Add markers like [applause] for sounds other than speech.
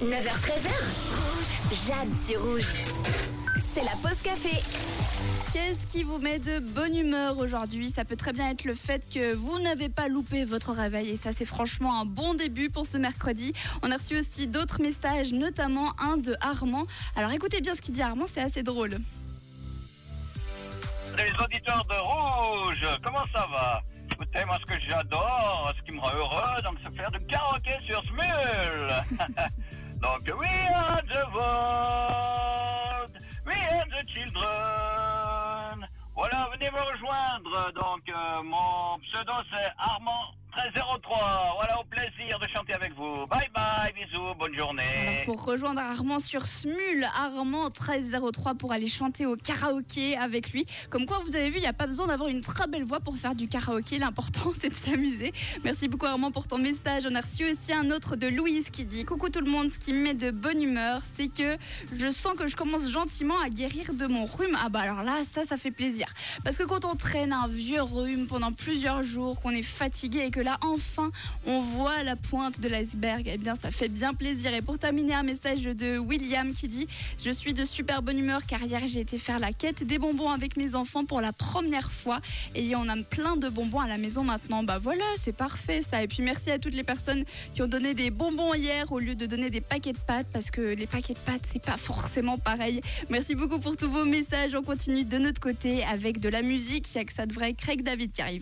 9h13h. Rouge. Jade sur rouge. C'est la pause café. Qu'est-ce qui vous met de bonne humeur aujourd'hui? Ça peut très bien être le fait que vous n'avez pas loupé votre réveil et ça c'est franchement un bon début pour ce mercredi. On a reçu aussi d'autres messages, notamment un de Armand. Alors écoutez bien ce qu'il dit Armand, c'est assez drôle. Les auditeurs de Rouge, comment ça va? Écoutez, moi ce que j'adore, ce qui me rend heureux, donc c'est faire du karaoké sur Smule. [laughs] donc we are the world, we are the children. Voilà, venez me rejoindre. Donc euh, mon pseudo c'est Armand 1303. Voilà, au plaisir de chanter avec vous. Bye journée. Pour rejoindre Armand sur Smule, Armand 1303 pour aller chanter au karaoké avec lui. Comme quoi, vous avez vu, il n'y a pas besoin d'avoir une très belle voix pour faire du karaoké. L'important, [laughs] c'est de s'amuser. Merci beaucoup Armand pour ton message. On a reçu aussi un autre de Louise qui dit Coucou tout le monde, ce qui me met de bonne humeur, c'est que je sens que je commence gentiment à guérir de mon rhume. Ah bah alors là, ça, ça fait plaisir. Parce que quand on traîne un vieux rhume pendant plusieurs jours, qu'on est fatigué et que là, enfin, on voit la pointe de l'iceberg, eh bien, ça fait bien Et pour terminer, un message de William qui dit Je suis de super bonne humeur car hier j'ai été faire la quête des bonbons avec mes enfants pour la première fois. Et on a plein de bonbons à la maison maintenant. Bah voilà, c'est parfait ça. Et puis merci à toutes les personnes qui ont donné des bonbons hier au lieu de donner des paquets de pâtes parce que les paquets de pâtes, c'est pas forcément pareil. Merci beaucoup pour tous vos messages. On continue de notre côté avec de la musique. Il y a que ça devrait Craig David qui arrive.